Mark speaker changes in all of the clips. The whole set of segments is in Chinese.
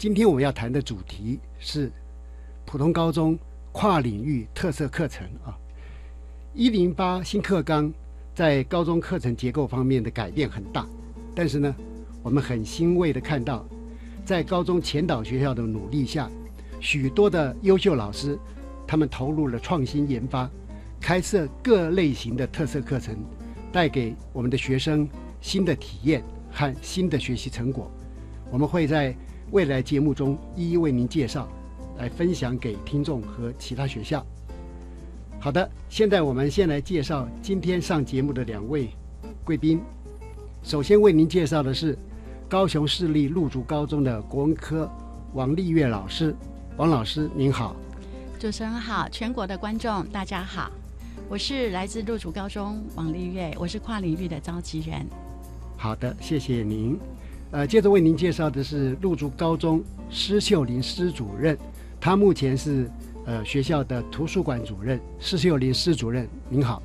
Speaker 1: 今天我们要谈的主题是普通高中跨领域特色课程啊。一零八新课纲在高中课程结构方面的改变很大。但是呢，我们很欣慰的看到，在高中前导学校的努力下，许多的优秀老师，他们投入了创新研发，开设各类型的特色课程，带给我们的学生新的体验和新的学习成果。我们会在未来节目中一一为您介绍，来分享给听众和其他学校。好的，现在我们先来介绍今天上节目的两位贵宾。首先为您介绍的是高雄市立陆竹高中的国文科王丽月老师。王老师您好，
Speaker 2: 主持人好，全国的观众大家好，我是来自陆竹高中王丽月，我是跨领域的召集人。
Speaker 1: 好的，谢谢您。呃，接着为您介绍的是陆竹高中施秀玲施主任，他目前是呃学校的图书馆主任。施秀玲施主任您好。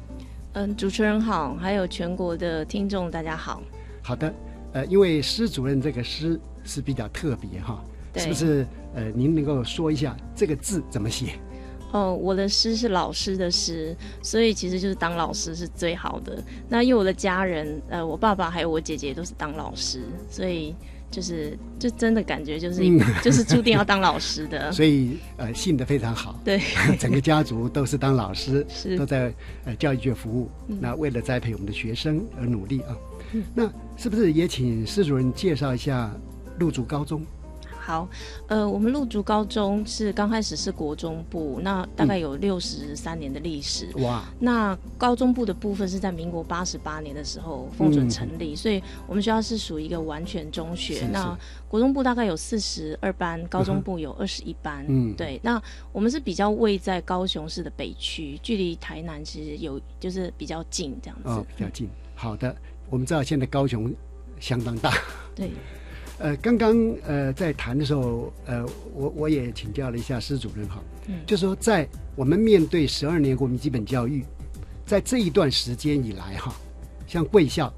Speaker 3: 嗯，主持人好，还有全国的听众大家好。
Speaker 1: 好的，呃，因为施主任这个施是比较特别哈，是不是？呃，您能够说一下这个字怎么写？
Speaker 3: 哦，我的师是老师的师，所以其实就是当老师是最好的。那因为我的家人，呃，我爸爸还有我姐姐都是当老师，所以。就是，就真的感觉就是，就是注定要当老师的。
Speaker 1: 所以，呃，信的非常好。
Speaker 3: 对，
Speaker 1: 整个家族都是当老师，
Speaker 3: 是
Speaker 1: 都在呃教育界服务。那为了栽培我们的学生而努力啊。那是不是也请施主任介绍一下陆竹高中？
Speaker 3: 好，呃，我们陆竹高中是刚开始是国中部，那大概有六十三年的历史。哇！那高中部的部分是在民国八十八年的时候封准成立，所以我们学校是属于一个完全中学。那国中部大概有四十二班，高中部有二十一班。嗯，对。那我们是比较位在高雄市的北区，距离台南其实有就是比较近这样子。
Speaker 1: 哦，比较近。好的，我们知道现在高雄相当大。
Speaker 3: 对。
Speaker 1: 呃，刚刚呃在谈的时候，呃，我我也请教了一下施主任哈，嗯，就说在我们面对十二年国民基本教育，在这一段时间以来哈，像贵校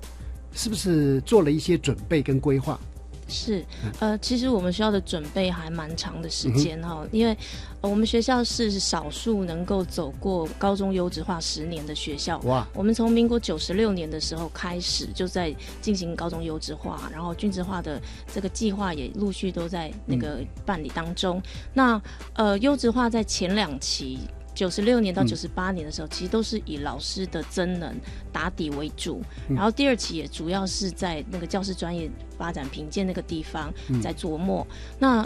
Speaker 1: 是不是做了一些准备跟规划？
Speaker 3: 是，呃，其实我们学校的准备还蛮长的时间哈，因为我们学校是少数能够走过高中优质化十年的学校。哇！我们从民国九十六年的时候开始就在进行高中优质化，然后均质化的这个计划也陆续都在那个办理当中。那呃，优质化在前两期。九十六年到九十八年的时候，其实都是以老师的真能打底为主，然后第二期也主要是在那个教师专业发展评鉴那个地方在琢磨。那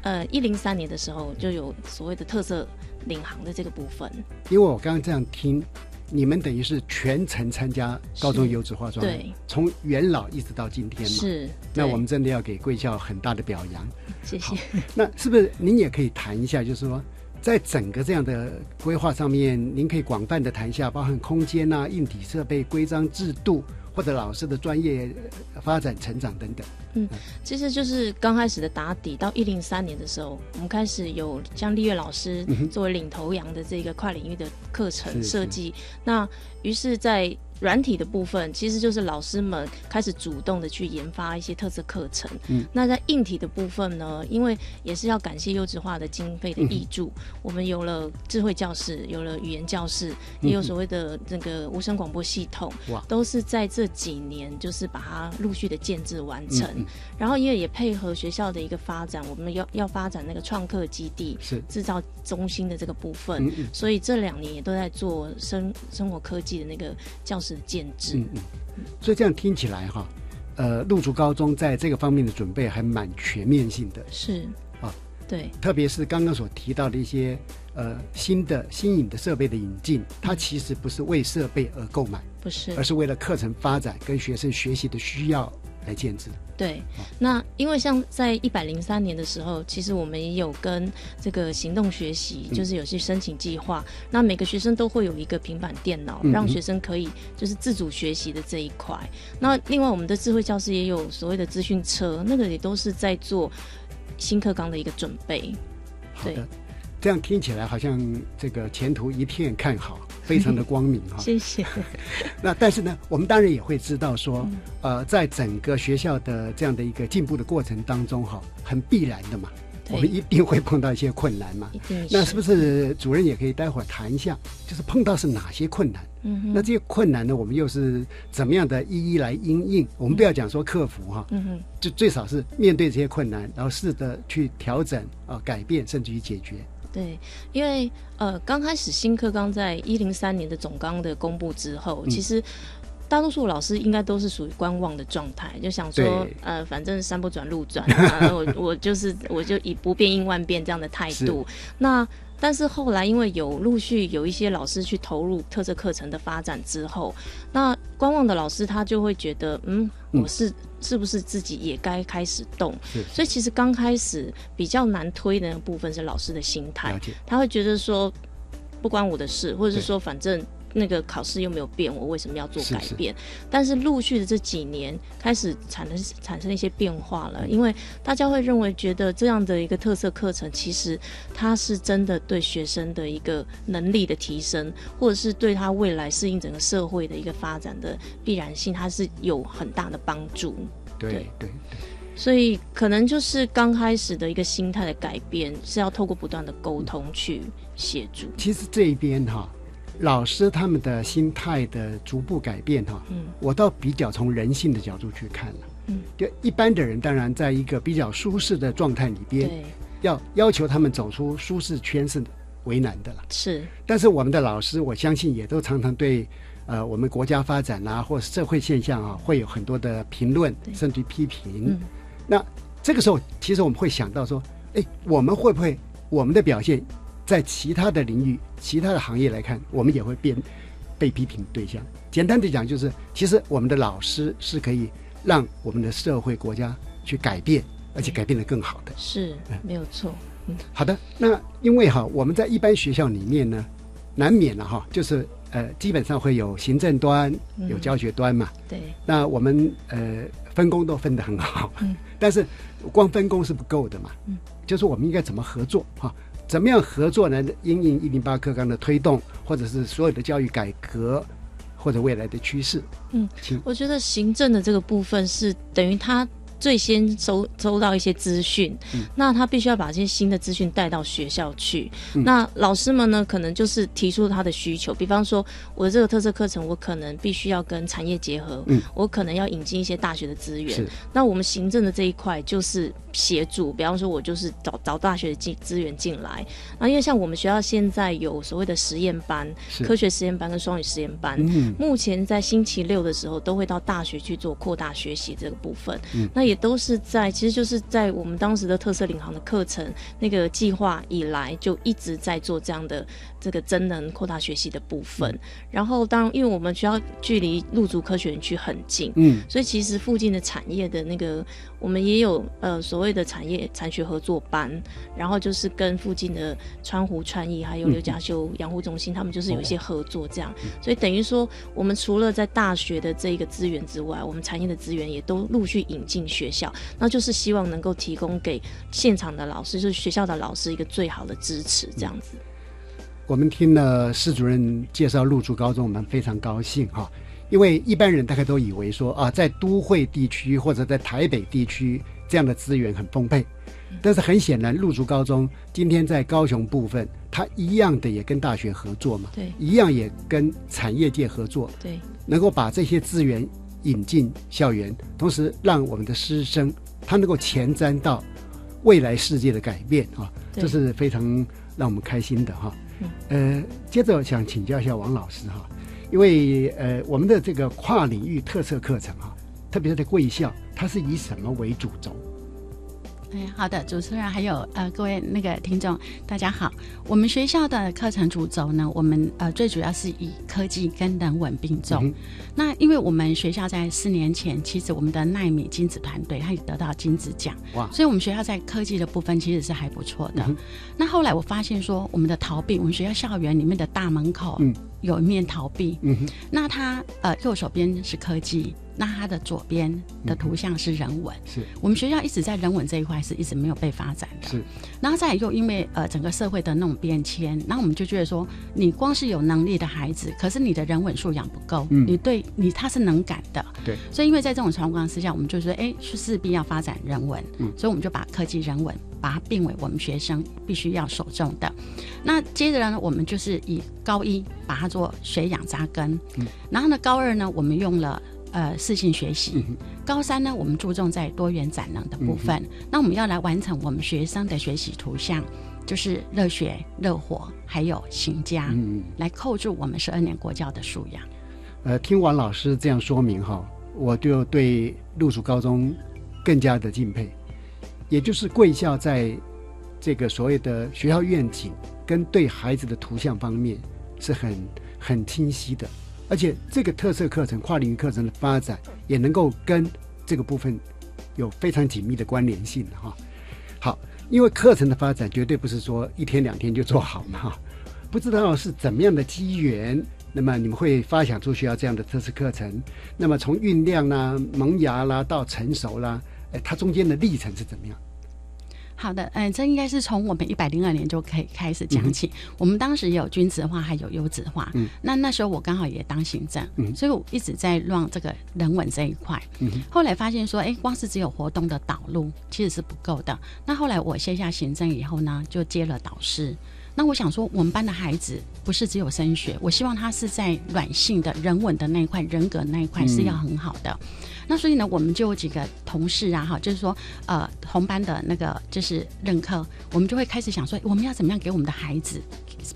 Speaker 3: 呃，一零三年的时候就有所谓的特色领航的这个部分。
Speaker 1: 因为我刚刚这样听，你们等于是全程参加高中优质化妆，
Speaker 3: 对，
Speaker 1: 从元老一直到今天嘛。
Speaker 3: 是，
Speaker 1: 那我们真的要给贵校很大的表扬。
Speaker 3: 谢谢。
Speaker 1: 那是不是您也可以谈一下，就是说？在整个这样的规划上面，您可以广泛的谈一下，包含空间啊、硬体设备、规章制度，或者老师的专业发展成长等等。
Speaker 3: 嗯，其实就是刚开始的打底，到一零三年的时候，我们开始有像丽月老师作为领头羊的这个跨领域的课程设计。那于是，在软体的部分，其实就是老师们开始主动的去研发一些特色课程。嗯，那在硬体的部分呢，因为也是要感谢优质化的经费的挹注，我们有了智慧教室，有了语言教室，也有所谓的那个无声广播系统，哇，都是在这几年就是把它陆续的建制完成。然后因为也配合学校的一个发展，我们要要发展那个创客基地，
Speaker 1: 是。
Speaker 3: 制造中心的这个部分，所以这两年也都在做生生活科技的那个教室的建制。嗯
Speaker 1: 嗯，所以这样听起来哈，呃，陆竹高中在这个方面的准备还蛮全面性的。
Speaker 3: 是啊，对，
Speaker 1: 特别是刚刚所提到的一些呃新的新颖的设备的引进，它其实不是为设备而购买，
Speaker 3: 不是，
Speaker 1: 而是为了课程发展跟学生学习的需要。来建制。
Speaker 3: 对，那因为像在一百零三年的时候，其实我们也有跟这个行动学习，就是有些申请计划，那每个学生都会有一个平板电脑，让学生可以就是自主学习的这一块。那另外我们的智慧教室也有所谓的资讯车，那个也都是在做新课纲的一个准备。
Speaker 1: 好的，这样听起来好像这个前途一片看好。非常的光明哈，
Speaker 3: 谢谢。
Speaker 1: 那但是呢，我们当然也会知道说，呃，在整个学校的这样的一个进步的过程当中哈，很必然的嘛，我们一定会碰到一些困难嘛。那是不是主任也可以待会儿谈一下，就是碰到是哪些困难？嗯那这些困难呢，我们又是怎么样的一一来应应？我们不要讲说克服哈，就最少是面对这些困难，然后试着去调整啊，改变，甚至于解决。
Speaker 3: 对，因为呃，刚开始新课纲在一零三年的总纲的公布之后，其实大多数老师应该都是属于观望的状态，就想说，呃，反正山不转路转，我我就是我就以不变应万变这样的态度。那但是后来，因为有陆续有一些老师去投入特色课程的发展之后，那观望的老师他就会觉得，嗯，我是是不是自己也该开始动？所以其实刚开始比较难推的那部分是老师的心态，他会觉得说不关我的事，或者是说反正。那个考试又没有变，我为什么要做改变？但是陆续的这几年开始产生产生一些变化了，因为大家会认为觉得这样的一个特色课程，其实它是真的对学生的一个能力的提升，或者是对他未来适应整个社会的一个发展的必然性，它是有很大的帮助。
Speaker 1: 对对对，
Speaker 3: 所以可能就是刚开始的一个心态的改变，是要透过不断的沟通去协助。
Speaker 1: 其实这一边哈。老师他们的心态的逐步改变哈，嗯，我倒比较从人性的角度去看了，嗯，就一般的人当然在一个比较舒适的状态里边，要要求他们走出舒适圈是为难的了，
Speaker 3: 是。
Speaker 1: 但是我们的老师，我相信也都常常对呃我们国家发展啊，或社会现象啊，会有很多的评论甚至批评。那这个时候，其实我们会想到说，哎，我们会不会我们的表现？在其他的领域、其他的行业来看，我们也会变被批评对象。简单的讲，就是其实我们的老师是可以让我们的社会、国家去改变，而且改变得更好的。
Speaker 3: 是，没有错。
Speaker 1: 嗯，好的。那因为哈，我们在一般学校里面呢，难免了哈，就是呃，基本上会有行政端、有教学端嘛。
Speaker 3: 对。
Speaker 1: 那我们呃分工都分得很好，嗯，但是光分工是不够的嘛。嗯。就是我们应该怎么合作哈？怎么样合作呢？因应一零八课纲的推动，或者是所有的教育改革，或者未来的趋势。
Speaker 3: 嗯，我觉得行政的这个部分是等于他。最先收收到一些资讯，那他必须要把这些新的资讯带到学校去。那老师们呢，可能就是提出他的需求，比方说我的这个特色课程，我可能必须要跟产业结合，我可能要引进一些大学的资源。那我们行政的这一块就是协助，比方说我就是找找大学的进资源进来。那因为像我们学校现在有所谓的实验班、科学实验班跟双语实验班，目前在星期六的时候都会到大学去做扩大学习这个部分。那也都是在，其实就是在我们当时的特色领航的课程那个计划以来，就一直在做这样的这个真能扩大学习的部分。然后，当然，因为我们学校距离陆竹科学园区很近，嗯，所以其实附近的产业的那个，我们也有呃所谓的产业产学合作班，然后就是跟附近的川湖创意还有刘家修养护中心，他们就是有一些合作这样。所以等于说，我们除了在大学的这一个资源之外，我们产业的资源也都陆续引进学校，那就是希望能够提供给现场的老师，就是学校的老师一个最好的支持，这样子。
Speaker 1: 我们听了施主任介绍入竹高中，我们非常高兴哈，因为一般人大概都以为说啊，在都会地区或者在台北地区这样的资源很丰沛，但是很显然，入竹高中今天在高雄部分，它一样的也跟大学合作嘛，
Speaker 3: 对，
Speaker 1: 一样也跟产业界合作，
Speaker 3: 对，
Speaker 1: 能够把这些资源。引进校园，同时让我们的师生他能够前瞻到未来世界的改变啊，这是非常让我们开心的哈。呃，接着想请教一下王老师哈，因为呃我们的这个跨领域特色课程啊，特别是在贵校，它是以什么为主轴？
Speaker 2: 哎，好的，主持人还有呃各位那个听众，大家好。我们学校的课程主轴呢，我们呃最主要是以科技跟人文并重。那因为我们学校在四年前，其实我们的奈米金子团队，它也得到金子奖，哇！所以我们学校在科技的部分其实是还不错的。那后来我发现说，我们的逃避，我们学校校园里面的大门口有一面逃避，嗯，那他呃右手边是科技。那它的左边的图像是人文，
Speaker 1: 是。
Speaker 2: 我们学校一直在人文这一块是一直没有被发展的。
Speaker 1: 是，
Speaker 2: 然后再又因为呃整个社会的那种变迁，然后我们就觉得说，你光是有能力的孩子，可是你的人文素养不够，嗯，你对你他是能感的，
Speaker 1: 对，
Speaker 2: 所以因为在这种情况之下，我们就说，哎，是势必要发展人文，嗯，所以我们就把科技人文把它并为我们学生必须要首重的。那接着呢，我们就是以高一把它做学养扎根，嗯，然后呢，高二呢，我们用了。呃，视性学习。高三呢，我们注重在多元展能的部分。那我们要来完成我们学生的学习图像，就是热血、热火，还有行家，嗯来扣住我们十二年国教的素养。
Speaker 1: 呃，听完老师这样说明哈，我就对陆蜀高中更加的敬佩。也就是贵校在这个所谓的学校愿景跟对孩子的图像方面是很很清晰的。而且这个特色课程、跨领域课程的发展，也能够跟这个部分有非常紧密的关联性哈。好，因为课程的发展绝对不是说一天两天就做好嘛哈。不知道是怎么样的机缘，那么你们会发想出需要这样的特色课程？那么从酝酿啦、萌芽啦到成熟啦，哎，它中间的历程是怎么样？
Speaker 2: 好的，嗯，这应该是从我们一百零二年就可以开始讲起。我们当时有均值化，还有优质化。嗯，那那时候我刚好也当行政，嗯所以我一直在乱这个人文这一块。嗯，后来发现说，哎，光是只有活动的导入其实是不够的。那后来我卸下行政以后呢，就接了导师。那我想说，我们班的孩子不是只有升学，我希望他是在软性的人文的那一块、人格那一块是要很好的。那所以呢，我们就有几个同事啊，哈，就是说，呃，同班的那个就是任课，我们就会开始想说，我们要怎么样给我们的孩子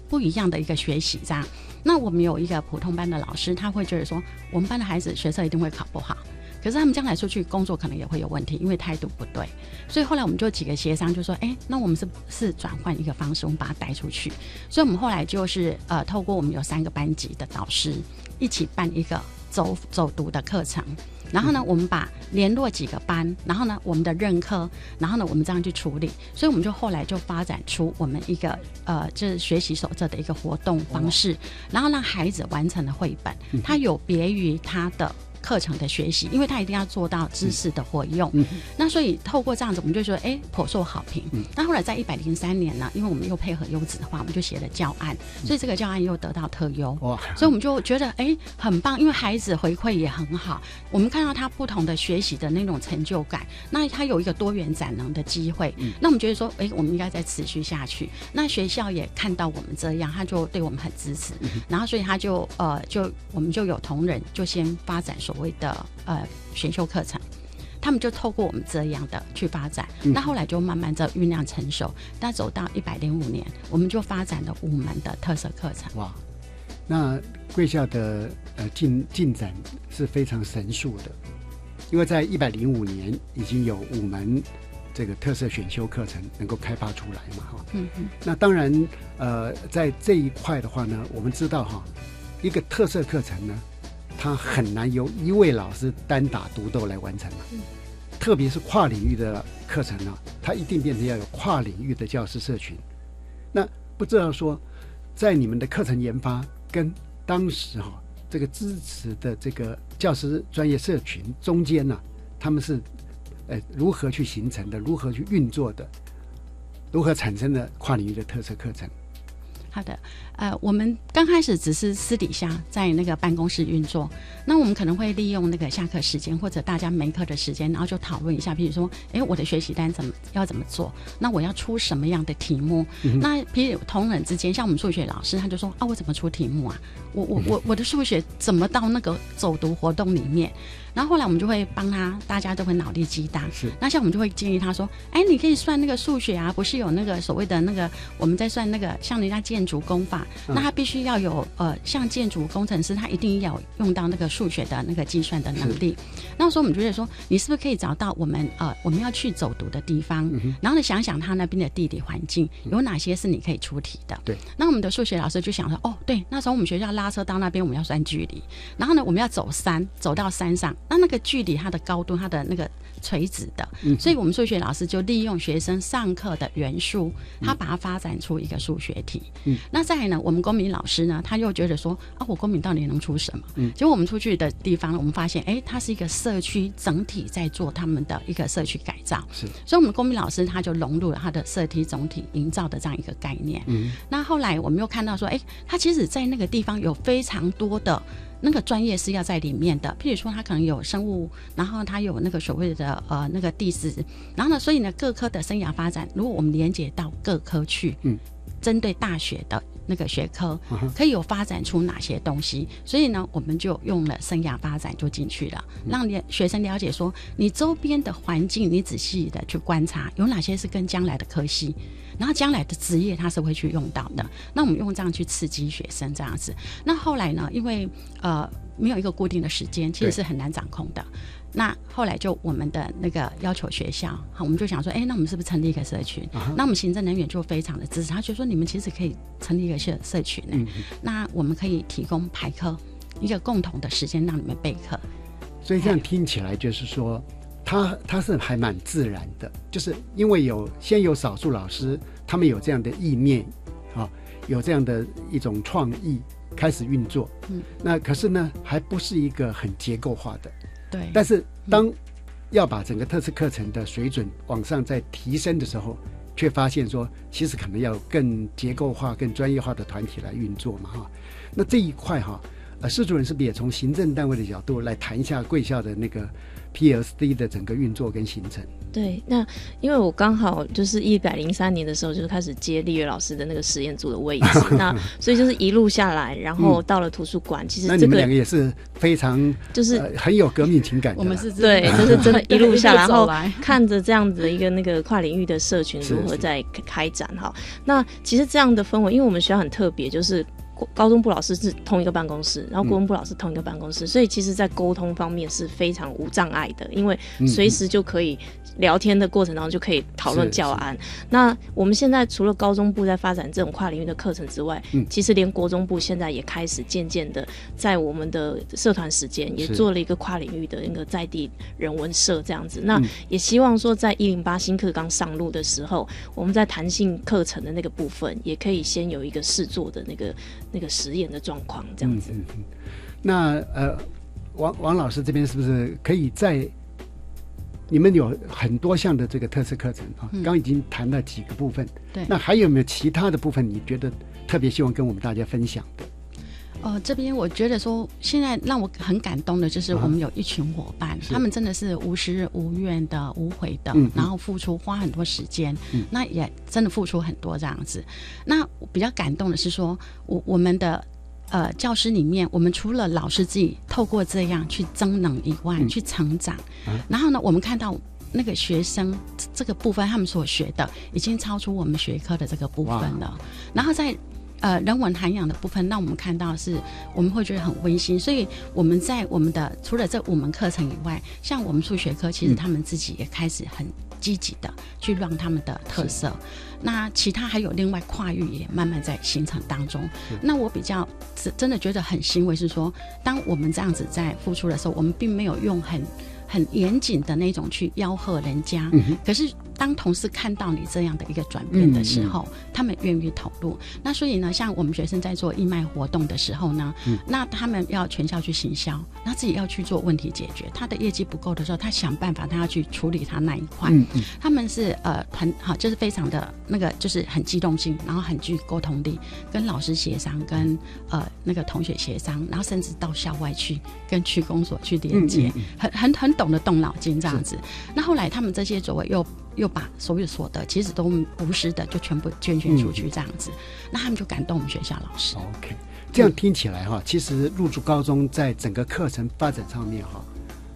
Speaker 2: 不一样的一个学习，这样。那我们有一个普通班的老师，他会觉得说，我们班的孩子学测一定会考不好，可是他们将来出去工作可能也会有问题，因为态度不对。所以后来我们就几个协商，就说，哎，那我们是是转换一个方式，我们把他带出去。所以我们后来就是呃，透过我们有三个班级的导师一起办一个走走读的课程。然后呢，我们把联络几个班，然后呢，我们的任课，然后呢，我们这样去处理，所以我们就后来就发展出我们一个呃，就是学习手册的一个活动方式，然后让孩子完成了绘本，它有别于他的。课程的学习，因为他一定要做到知识的活用，嗯那所以透过这样子，我们就说，哎，颇受好评。那后来在一百零三年呢，因为我们又配合优质的话，我们就写了教案，所以这个教案又得到特优。哇！所以我们就觉得，哎，很棒，因为孩子回馈也很好，我们看到他不同的学习的那种成就感，那他有一个多元展能的机会。嗯那我们觉得说，哎，我们应该再持续下去。那学校也看到我们这样，他就对我们很支持，然后所以他就呃，就我们就有同仁就先发展。所谓的呃选修课程，他们就透过我们这样的去发展，那后来就慢慢在酝酿成熟。那走到一百零五年，我们就发展了五门的特色课程。哇，
Speaker 1: 那贵校的呃进进展是非常神速的。因为在一百零五年已经有五门这个特色选修课程能够开发出来嘛，哈。嗯嗯。那当然，呃，在这一块的话呢，我们知道哈，一个特色课程呢，它很难由一位老师单打独斗来完成嘛。嗯。特别是跨领域的课程呢，它一定变成要有跨领域的教师社群。那不知道说，在你们的课程研发跟当时哈这个支持的这个教师专业社群中间呢，他们是呃如何去形成的，如何去运作的，如何产生的跨领域的特色课程？
Speaker 2: 好的，呃，我们刚开始只是私底下在那个办公室运作，那我们可能会利用那个下课时间或者大家没课的时间，然后就讨论一下，比如说，哎，我的学习单怎么要怎么做？那我要出什么样的题目？那比如同仁之间，像我们数学老师，他就说啊，我怎么出题目啊？我我我我的数学怎么到那个走读活动里面？然后后来我们就会帮他，大家都会脑力激荡。
Speaker 1: 是，
Speaker 2: 那像我们就会建议他说：“哎，你可以算那个数学啊，不是有那个所谓的那个我们在算那个像人家建筑工法，那他必须要有呃，像建筑工程师，他一定要用到那个数学的那个计算的能力。那时候我们觉得说，你是不是可以找到我们呃我们要去走读的地方，然后呢想想他那边的地理环境有哪些是你可以出题的。
Speaker 1: 对，
Speaker 2: 那我们的数学老师就想说：哦，对，那时候我们学校拉车到那边，我们要算距离，然后呢我们要走山，走到山上。”那那个距离它的高度，它的那个垂直的，所以我们数学老师就利用学生上课的元素，他把它发展出一个数学题。嗯，那再来呢，我们公民老师呢，他又觉得说啊，我公民到底能出什么？嗯，结果我们出去的地方，我们发现，哎，它是一个社区整体在做他们的一个社区改造。
Speaker 1: 是，
Speaker 2: 所以我们公民老师他就融入了他的社区总体营造的这样一个概念。嗯，那后来我们又看到说，哎，他其实在那个地方有非常多的。那个专业是要在里面的，譬如说他可能有生物，然后他有那个所谓的呃那个地质，然后呢，所以呢各科的生涯发展，如果我们连接到各科去，嗯，针对大学的那个学科，可以有发展出哪些东西？所以呢，我们就用了生涯发展就进去了，让学生了解说，你周边的环境，你仔细的去观察，有哪些是跟将来的科系。然后将来的职业他是会去用到的，那我们用这样去刺激学生这样子。那后来呢？因为呃没有一个固定的时间，其实是很难掌控的。那后来就我们的那个要求学校，好，我们就想说，哎，那我们是不是成立一个社群？那我们行政人员就非常的支持，他就说你们其实可以成立一个社社群呢。那我们可以提供排课一个共同的时间让你们备课。
Speaker 1: 所以这样听起来就是说。他他是还蛮自然的，就是因为有先有少数老师，他们有这样的意念，啊，有这样的一种创意开始运作。嗯，那可是呢，还不是一个很结构化的。
Speaker 2: 对。
Speaker 1: 但是当要把整个特色课程的水准往上再提升的时候，却发现说，其实可能要更结构化、更专业化的团体来运作嘛，哈。那这一块哈，呃，施主任是不是也从行政单位的角度来谈一下贵校的那个？P.S.D 的整个运作跟形成。
Speaker 3: 对，那因为我刚好就是一百零三年的时候，就是开始接立月老师的那个实验组的位置，那所以就是一路下来，然后到了图书馆，其实这
Speaker 1: 个两个也是非常
Speaker 3: 就是
Speaker 1: 很有革命情感。
Speaker 2: 我们是
Speaker 3: 对，就是真的 一路下来，然后看着这样子的一个那个跨领域的社群如何在开展哈。那其实这样的氛围，因为我们学校很特别，就是。高中部老师是同一个办公室，然后国文部老师同一个办公室，所以其实，在沟通方面是非常无障碍的，因为随时就可以。聊天的过程当中就可以讨论教案。那我们现在除了高中部在发展这种跨领域的课程之外，嗯，其实连国中部现在也开始渐渐的在我们的社团时间也做了一个跨领域的那个在地人文社这样子。那也希望说，在一零八新课纲上路的时候，我们在弹性课程的那个部分也可以先有一个试做的那个那个实验的状况这样子。
Speaker 1: 那呃，王王老师这边是不是可以在？你们有很多项的这个特色课程啊，刚已经谈了几个部分。
Speaker 2: 对，
Speaker 1: 那还有没有其他的部分？你觉得特别希望跟我们大家分享的？
Speaker 2: 呃，这边我觉得说，现在让我很感动的就是我们有一群伙伴，他们真的是无私无怨的、无悔的，然后付出花很多时间，那也真的付出很多这样子。那比较感动的是说，我我们的。呃，教师里面，我们除了老师自己透过这样去增能以外，去成长。然后呢，我们看到那个学生这个部分，他们所学的已经超出我们学科的这个部分了。然后在呃人文涵养的部分，让我们看到是我们会觉得很温馨。所以我们在我们的除了这五门课程以外，像我们数学科，其实他们自己也开始很积极的去让他们的特色。那其他还有另外跨域也慢慢在形成当中。那我比较真真的觉得很欣慰，是说当我们这样子在付出的时候，我们并没有用很很严谨的那种去吆喝人家，可是。当同事看到你这样的一个转变的时候，他们愿意投入。那所以呢，像我们学生在做义卖活动的时候呢，那他们要全校去行销，那自己要去做问题解决。他的业绩不够的时候，他想办法，他要去处理他那一块。他们是呃很好，就是非常的那个，就是很机动性，然后很具沟通力，跟老师协商，跟呃那个同学协商，然后甚至到校外去跟区公所去连接，很很很懂得动脑筋这样子。那后来他们这些作为又。又把所有所得其实都无私的就全部捐献出去，这样子，那他们就感动我们学校老师。
Speaker 1: OK，这样听起来哈，其实入驻高中在整个课程发展上面哈，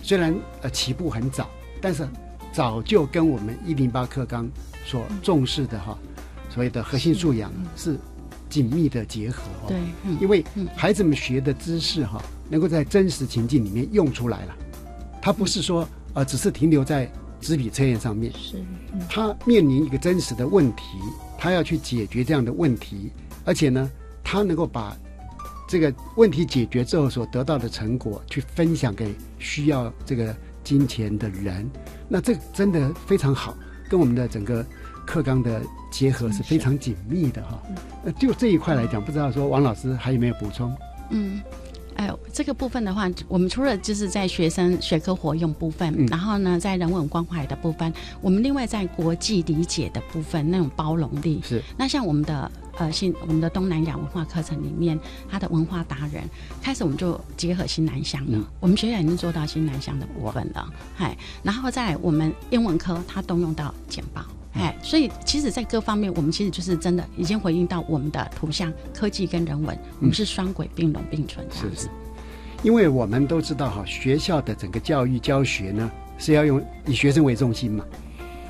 Speaker 1: 虽然呃起步很早，但是早就跟我们一零八课纲所重视的哈，所谓的核心素养是紧密的结合。
Speaker 2: 对，
Speaker 1: 因为孩子们学的知识哈，能够在真实情境里面用出来了，他不是说呃只是停留在。纸笔测验上面，
Speaker 3: 是
Speaker 1: 他面临一个真实的问题，他要去解决这样的问题，而且呢，他能够把这个问题解决之后所得到的成果去分享给需要这个金钱的人，那这真的非常好，跟我们的整个课纲的结合是非常紧密的哈。那就这一块来讲，不知道说王老师还有没有补充？
Speaker 2: 嗯。哎，这个部分的话，我们除了就是在学生学科活用部分，然后呢，在人文关怀的部分，我们另外在国际理解的部分，那种包容力
Speaker 1: 是。
Speaker 2: 那像我们的呃新我们的东南亚文化课程里面，它的文化达人开始我们就结合新南向了，我们学校已经做到新南向的部分了，嗨。然后在我们英文科，它动用到简报，哎，所以其实，在各方面，我们其实就是真的已经回应到我们的图像科技跟人文，我们是双轨并拢并存这样子。
Speaker 1: 因为我们都知道哈，学校的整个教育教学呢是要用以学生为中心嘛。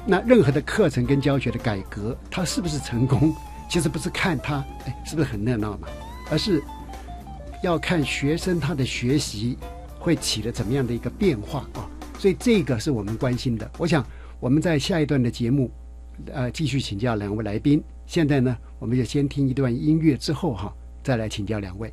Speaker 1: 那任何的课程跟教学的改革，它是不是成功，其实不是看它哎是不是很热闹嘛，而是要看学生他的学习会起了怎么样的一个变化啊。所以这个是我们关心的。我想我们在下一段的节目，呃，继续请教两位来宾。现在呢，我们就先听一段音乐之后哈，再来请教两位。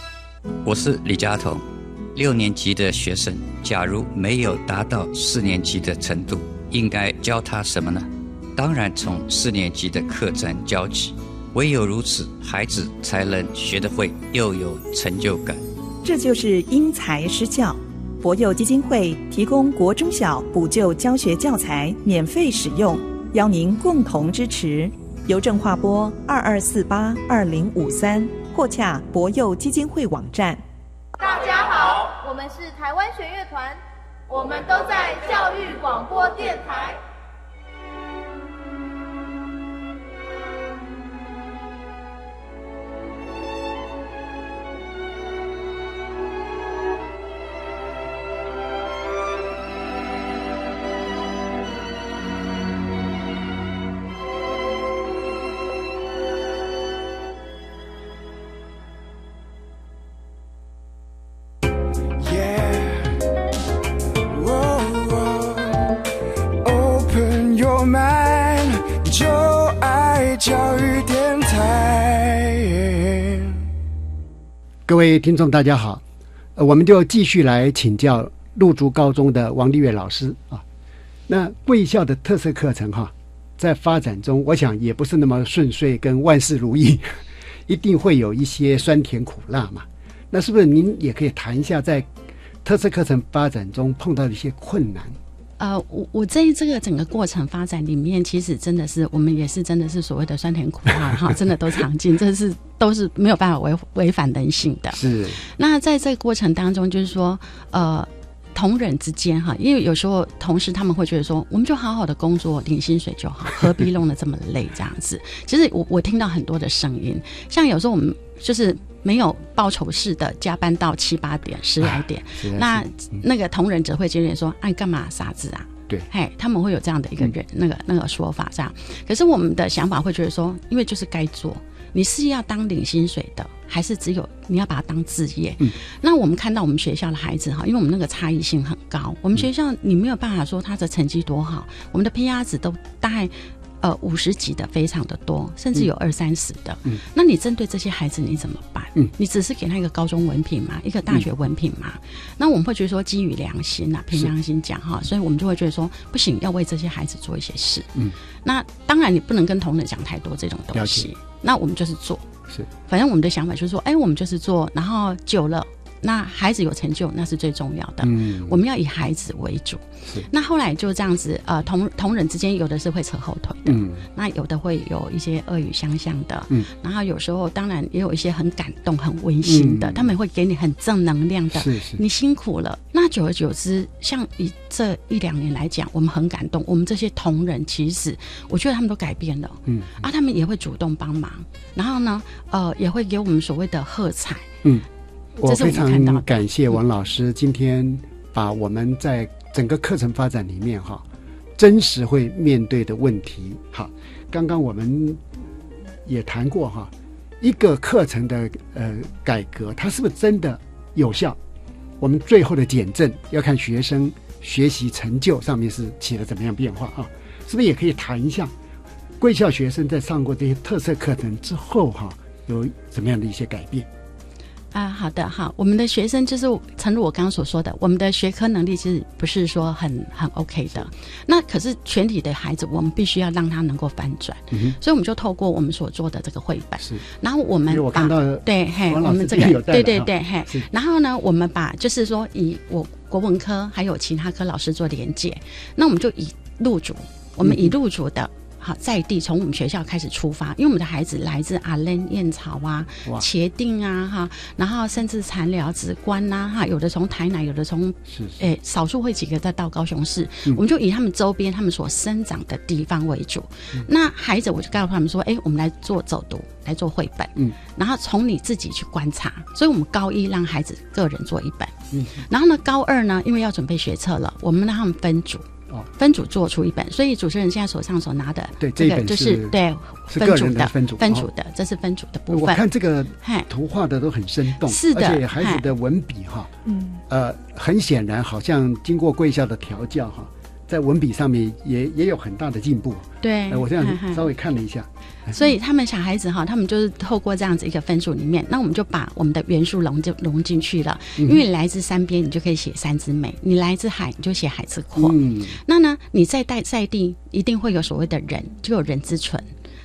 Speaker 4: 我是李佳彤，六年级的学生，假如没有达到四年级的程度，应该教他什么呢？当然从四年级的课程教起，唯有如此，孩子才能学得会，又有成就感。
Speaker 5: 这就是因材施教。博幼基金会提供国中小补救教学教材免费使用，邀您共同支持。邮政划拨二二四八二零五三。或洽博幼基金会网站。
Speaker 6: 大家好，我们是台湾弦乐团，我们都在教育广播电台。
Speaker 1: 各位听众，大家好，我们就继续来请教陆竹高中的王丽月老师啊。那贵校的特色课程哈，在发展中，我想也不是那么顺遂跟万事如意，一定会有一些酸甜苦辣嘛。那是不是您也可以谈一下，在特色课程发展中碰到的一些困难？
Speaker 2: 呃，我我在这个整个过程发展里面，其实真的是我们也是真的是所谓的酸甜苦辣哈，真的都尝尽，这是都是没有办法违违反人性的。
Speaker 1: 是。
Speaker 2: 那在这个过程当中，就是说，呃，同仁之间哈，因为有时候同事他们会觉得说，我们就好好的工作，领薪水就好，何必弄得这么累这样子？其实我我听到很多的声音，像有时候我们就是。没有报酬式的加班到七八点、十来点，那那个同仁只会接着说：“哎，干嘛傻子啊？”
Speaker 1: 对，
Speaker 2: 嘿，他们会有这样的一个人那个那个说法这样。可是我们的想法会觉得说，因为就是该做，你是要当领薪水的，还是只有你要把它当职业？嗯，那我们看到我们学校的孩子哈，因为我们那个差异性很高，我们学校你没有办法说他的成绩多好，我们的 P R 值都大概。呃，五十几的非常的多，甚至有二三十的。嗯，那你针对这些孩子你怎么办？嗯，你只是给他一个高中文凭嘛，一个大学文凭嘛？那我们会觉得说基于良心呐，凭良心讲哈，所以我们就会觉得说不行，要为这些孩子做一些事。嗯，那当然你不能跟同仁讲太多这种东西。那我们就是做，
Speaker 1: 是，
Speaker 2: 反正我们的想法就是说，哎，我们就是做，然后久了。那孩子有成就，那是最重要的。嗯，我们要以孩子为主。是。那后来就这样子，呃，同同仁之间有的是会扯后腿的，嗯。那有的会有一些恶语相向的，嗯。然后有时候当然也有一些很感动、很温馨的，他们会给你很正能量的。
Speaker 1: 是是。
Speaker 2: 你辛苦了。那久而久之，像以这一两年来讲，我们很感动。我们这些同仁其实，我觉得他们都改变了。嗯。啊，他们也会主动帮忙，然后呢，呃，也会给我们所谓的喝彩。嗯。
Speaker 1: 我非常感谢王老师今天把我们在整个课程发展里面哈，真实会面对的问题哈。刚刚我们也谈过哈，一个课程的呃改革，它是不是真的有效？我们最后的检证要看学生学习成就上面是起了怎么样变化啊？是不是也可以谈一下贵校学生在上过这些特色课程之后哈，有怎么样的一些改变？
Speaker 2: 啊，好的，好，我们的学生就是诚如我刚刚所说的，我们的学科能力其实不是说很很 OK 的。那可是全体的孩子，我们必须要让他能够翻转，所以我们就透过我们所做的这个绘本，
Speaker 1: 是，
Speaker 2: 然后我们把对嘿，我们这个对对对嘿，然后呢，我们把就是说以我国文科还有其他科老师做连接，那我们就以入主，我们以入主的。好，在地从我们学校开始出发，因为我们的孩子来自阿兰燕草啊、茄定啊，哈，然后甚至残寮、紫关呐，哈，有的从台南，有的从是，诶，少数会几个再到高雄市，我们就以他们周边他们所生长的地方为主。那孩子，我就告诉他们说，哎，我们来做走读，来做绘本，嗯，然后从你自己去观察。所以我们高一让孩子个人做一本，嗯，然后呢，高二呢，因为要准备学测了，我们让他们分组。分组做出一本，所以主持人现在手上所拿的对
Speaker 1: 这
Speaker 2: 个就是对
Speaker 1: 分
Speaker 2: 组
Speaker 1: 的分组
Speaker 2: 分组的，这是分组的部分。
Speaker 1: 我看这个图画的都很生动，
Speaker 2: 是的，
Speaker 1: 而且孩子的文笔哈，嗯，呃，很显然好像经过贵校的调教哈。在文笔上面也也有很大的进步。
Speaker 2: 对，
Speaker 1: 我这样稍微看了一下。
Speaker 2: 所以他们小孩子哈，他们就是透过这样子一个分数里面，那我们就把我们的元素融就融进去了。因为你来自山边，你就可以写山之美；你来自海，你就写海之阔。嗯，那呢，你在在在地一定会有所谓的人，就有人之存。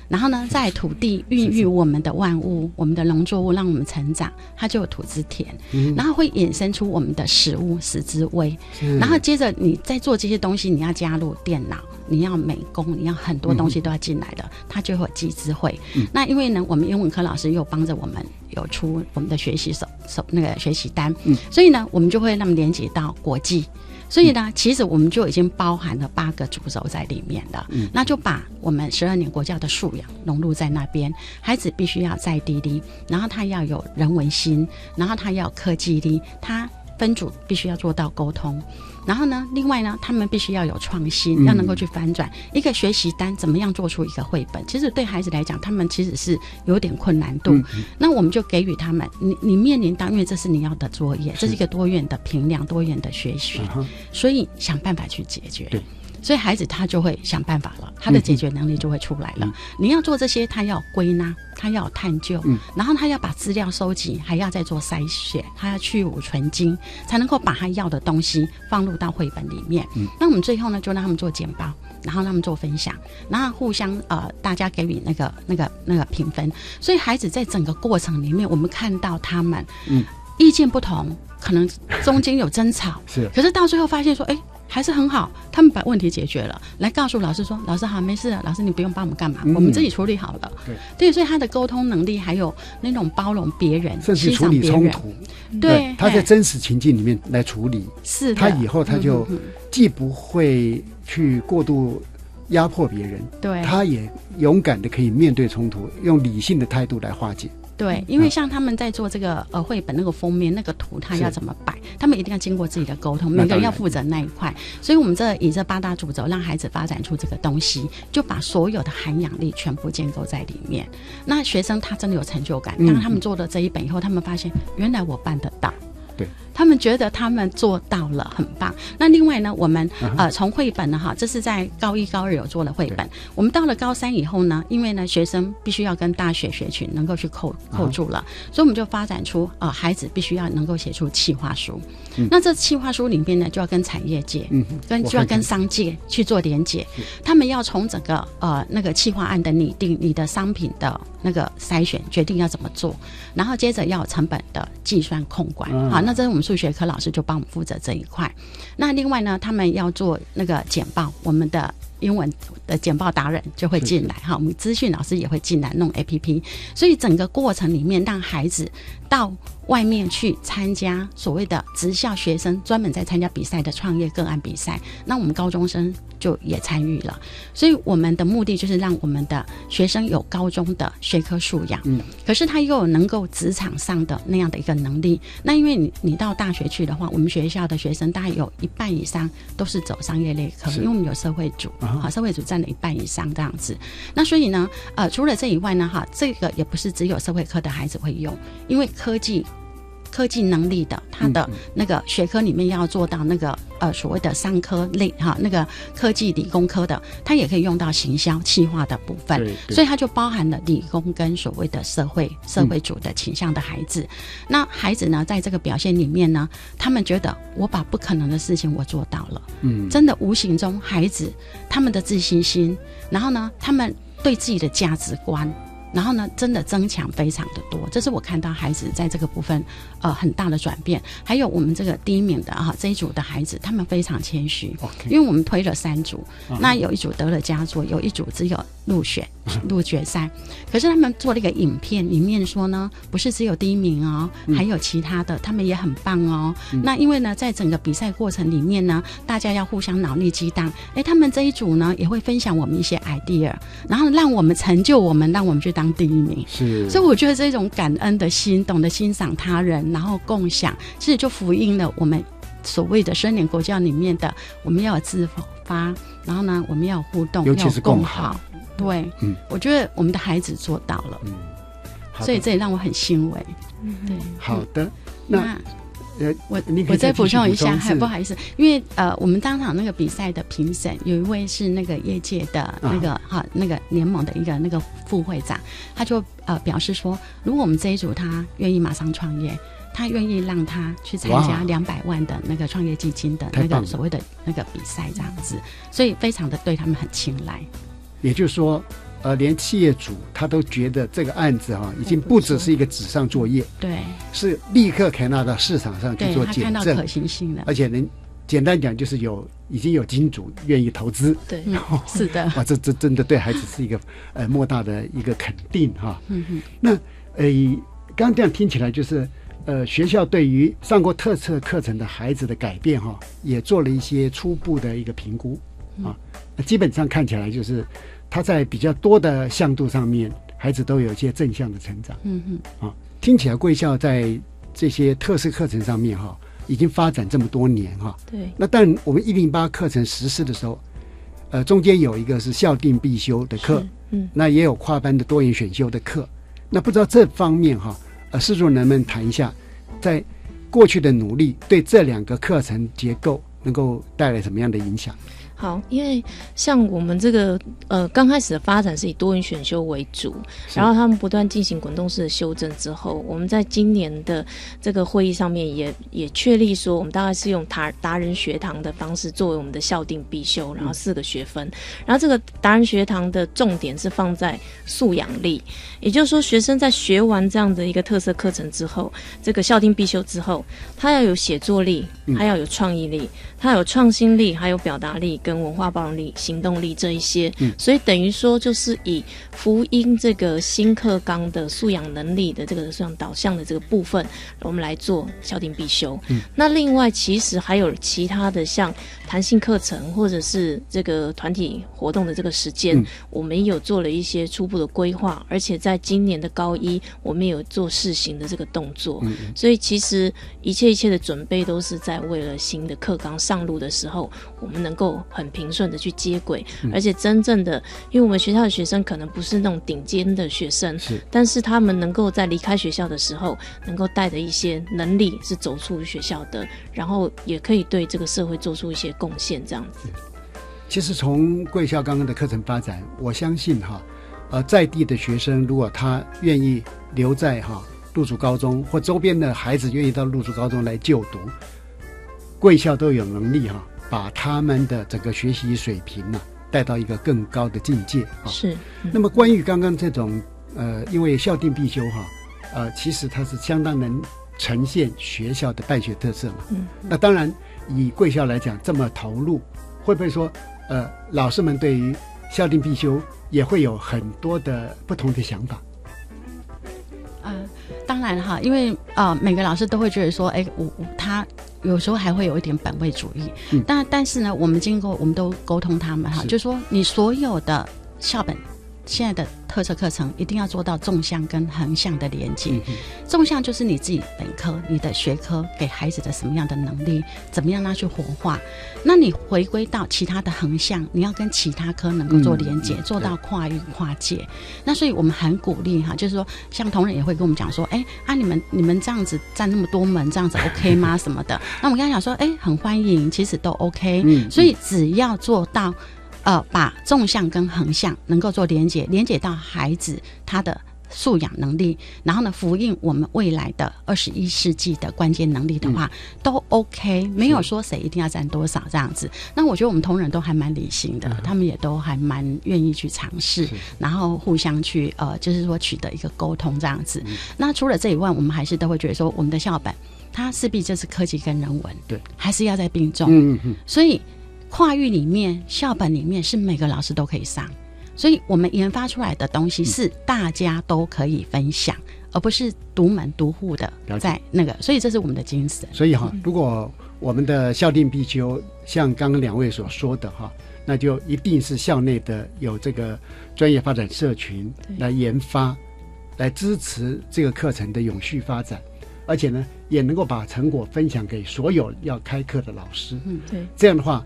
Speaker 2: 然后呢，在土地孕育我们的万物，我们的农作物让我们成长，它就有土之田。然后会衍生出我们的食物食之味。然后接着你在做这些东西，你要加入电脑，你要美工，你要很多东西都要进来的，它就会有机智慧。那因为呢，我们英文科老师又帮着我们有出我们的学习手手那个学习单，所以呢，我们就会那么连接到国际。所以呢，其实我们就已经包含了八个主轴在里面了。嗯，那就把我们十二年国教的素养融入在那边。孩子必须要在地力，然后他要有人文心，然后他要科技力，他分组必须要做到沟通。然后呢？另外呢，他们必须要有创新，要能够去翻转一个学习单，怎么样做出一个绘本？其实对孩子来讲，他们其实是有点困难度。那我们就给予他们，你你面临当，因为这是你要的作业，这是一个多元的评量、多元的学习，所以想办法去解决。所以孩子他就会想办法了，他的解决能力就会出来了。你要做这些，他要归纳，他要探究，然后他要把资料收集，还要再做筛选，他要去芜存精，才能够把他要的东西放入到绘本里面。那我们最后呢，就让他们做简报，然后让他们做分享，然后互相呃，大家给予那个那个那个评分。所以孩子在整个过程里面，我们看到他们嗯意见不同，可能中间有争吵，
Speaker 1: 是，
Speaker 2: 可是到最后发现说，哎。还是很好，他们把问题解决了，来告诉老师说：“老师好，没事，老师你不用帮我们干嘛，我们自己处理好了。”
Speaker 1: 对，
Speaker 2: 对，所以他的沟通能力还有那种包容别人，
Speaker 1: 甚至处理冲突，
Speaker 2: 对，
Speaker 1: 他在真实情境里面来处理，
Speaker 2: 是
Speaker 1: 他以后他就既不会去过度压迫别人，
Speaker 2: 对，
Speaker 1: 他也勇敢的可以面对冲突，用理性的态度来化解。
Speaker 2: 对，因为像他们在做这个呃绘本那个封面那个图，他要怎么摆，他们一定要经过自己的沟通，每个人要负责那一块。所以，我们这以这八大主轴，让孩子发展出这个东西，就把所有的涵养力全部建构在里面。那学生他真的有成就感，当他们做了这一本以后，他们发现原来我办得到。
Speaker 1: 对。
Speaker 2: 他们觉得他们做到了，很棒。那另外呢，我们呃从绘本呢哈，这是在高一高二有做了绘本。我们到了高三以后呢，因为呢学生必须要跟大学学群能够去扣扣住了，所以我们就发展出呃孩子必须要能够写出企划书。那这企划书里面呢，就要跟产业界，嗯跟就要跟商界去做连接。他们要从整个呃那个企划案的拟定，你的商品的那个筛选，决定要怎么做，然后接着要成本的计算控管。好，那这是我们。数学科老师就帮我们负责这一块。那另外呢，他们要做那个简报，我们的英文的简报达人就会进来哈。我们资讯老师也会进来弄 A P P。所以整个过程里面，让孩子到外面去参加所谓的职校学生专门在参加比赛的创业个案比赛。那我们高中生。就也参与了，所以我们的目的就是让我们的学生有高中的学科素养，嗯，可是他又有能够职场上的那样的一个能力。那因为你你到大学去的话，我们学校的学生大概有一半以上都是走商业类科，因为我们有社会组，好，社会组占了一半以上这样子。那所以呢，呃，除了这以外呢，哈，这个也不是只有社会科的孩子会用，因为科技。科技能力的，他的那个学科里面要做到那个呃所谓的商科类哈，那个科技理工科的，他也可以用到行销企划的部分，所以它就包含了理工跟所谓的社会社会主的倾向的孩子。那孩子呢，在这个表现里面呢，他们觉得我把不可能的事情我做到了，嗯，真的无形中孩子他们的自信心，然后呢，他们对自己的价值观。然后呢，真的增强非常的多，这是我看到孩子在这个部分呃很大的转变。还有我们这个第一名的哈这一组的孩子，他们非常谦虚，因为我们推了三组，那有一组得了佳作，有一组只有入选 入决赛。可是他们做了一个影片，里面说呢，不是只有第一名哦，还有其他的，他们也很棒哦。那因为呢，在整个比赛过程里面呢，大家要互相脑力激荡，哎，他们这一组呢也会分享我们一些 idea，然后让我们成就我们，让我们去。当第一名
Speaker 1: 是，
Speaker 2: 所以我觉得这种感恩的心，懂得欣赏他人，然后共享，其实就福音了我们所谓的生年国教里面的，我们要有自发，然后呢，我们要有互动，
Speaker 1: 尤其是共好。
Speaker 2: 对，嗯，我觉得我们的孩子做到了，嗯，所以这也让我很欣慰。对，
Speaker 1: 好的，那。
Speaker 2: 呃，我我再补充一下，还不好意思，因为呃，我们当场那个比赛的评审有一位是那个业界的那个哈那个联盟的一个那个副会长，他就呃表示说，如果我们这一组他愿意马上创业，他愿意让他去参加两百万的那个创业基金的那个所谓的那个比赛这样子，所以非常的对他们很青睐。
Speaker 1: 也就是说。呃，连企业主他都觉得这个案子哈，已经不只是一个纸上作业，
Speaker 2: 对，
Speaker 1: 是立刻可以拿到市场上去做检证，
Speaker 2: 可行性的，
Speaker 1: 而且能简单讲就是有已经有金主愿意投资，
Speaker 2: 对，是的，
Speaker 1: 哇，这这真的对孩子是一个呃莫大的一个肯定哈。嗯哼，那呃，刚刚这样听起来就是呃，学校对于上过特色课程的孩子的改变哈，也做了一些初步的一个评估啊，基本上看起来就是。他在比较多的向度上面，孩子都有一些正向的成长。嗯嗯，啊，听起来贵校在这些特色课程上面哈，已经发展这么多年哈。
Speaker 3: 对。
Speaker 1: 那但我们一零八课程实施的时候，呃，中间有一个是校定必修的课，嗯，那也有跨班的多元选修的课。那不知道这方面哈，呃，施主能不能谈一下，在过去的努力对这两个课程结构能够带来什么样的影响？
Speaker 3: 好，因为像我们这个呃刚开始的发展是以多元选修为主，然后他们不断进行滚动式的修正之后，我们在今年的这个会议上面也也确立说，我们大概是用达达人学堂的方式作为我们的校定必修，然后四个学分，然后这个达人学堂的重点是放在素养力，也就是说学生在学完这样的一个特色课程之后，这个校定必修之后，他要有写作力，他要有创意力，他有创新力，还有表达力。跟文化包容力、行动力这一些，所以等于说就是以福音这个新课纲的素养能力的这个素养导向的这个部分，我们来做校定必修。那另外其实还有其他的像弹性课程或者是这个团体活动的这个时间，我们有做了一些初步的规划，而且在今年的高一，我们有做试行的这个动作。所以其实一切一切的准备都是在为了新的课纲上路的时候，我们能够。很平顺的去接轨，而且真正的，因为我们学校的学生可能不是那种顶尖的学生，是，但是他们能够在离开学校的时候，能够带着一些能力是走出学校的，然后也可以对这个社会做出一些贡献，这样子。
Speaker 1: 其实从贵校刚刚的课程发展，我相信哈，呃，在地的学生如果他愿意留在哈入主高中，或周边的孩子愿意到入主高中来就读，贵校都有能力哈。把他们的整个学习水平呢带到一个更高的境界
Speaker 3: 啊。是。
Speaker 1: 那么关于刚刚这种呃，因为校定必修哈，呃，其实它是相当能呈现学校的办学特色嘛。嗯。那当然，以贵校来讲这么投入，会不会说呃，老师们对于校定必修也会有很多的不同的想法？
Speaker 2: 嗯，当然哈，因为啊，每个老师都会觉得说，哎，我我他。有时候还会有一点本位主义，但但是呢，我们经过我们都沟通他们哈，就说你所有的校本现在的特色课程一定要做到纵向跟横向的连接。纵向就是你自己本科、你的学科给孩子的什么样的能力，怎么样让他去活化。那你回归到其他的横向，你要跟其他科能够做连接，做到跨域跨界。那所以我们很鼓励哈，就是说像同仁也会跟我们讲说，哎啊你们你们这样子占那么多门，这样子 OK 吗？什么的？那我们跟他讲说，哎，很欢迎，其实都 OK。所以只要做到。呃，把纵向跟横向能够做连接，连接到孩子他的素养能力，然后呢，呼应我们未来的二十一世纪的关键能力的话，都 OK，没有说谁一定要占多少这样子。那我觉得我们同仁都还蛮理性的，他们也都还蛮愿意去尝试，然后互相去呃，就是说取得一个沟通这样子。那除了这以外，我们还是都会觉得说，我们的校本它势必就是科技跟人文，
Speaker 1: 对，
Speaker 2: 还是要在并重。嗯嗯嗯，所以。跨域里面，校本里面是每个老师都可以上，所以我们研发出来的东西是大家都可以分享，而不是独门独户的在那个，所以这是我们的精神。
Speaker 1: 所以哈，如果我们的校定必修像刚刚两位所说的哈，那就一定是校内的有这个专业发展社群来研发，来支持这个课程的永续发展，而且呢，也能够把成果分享给所有要开课的老师。
Speaker 3: 嗯，对，
Speaker 1: 这样的话。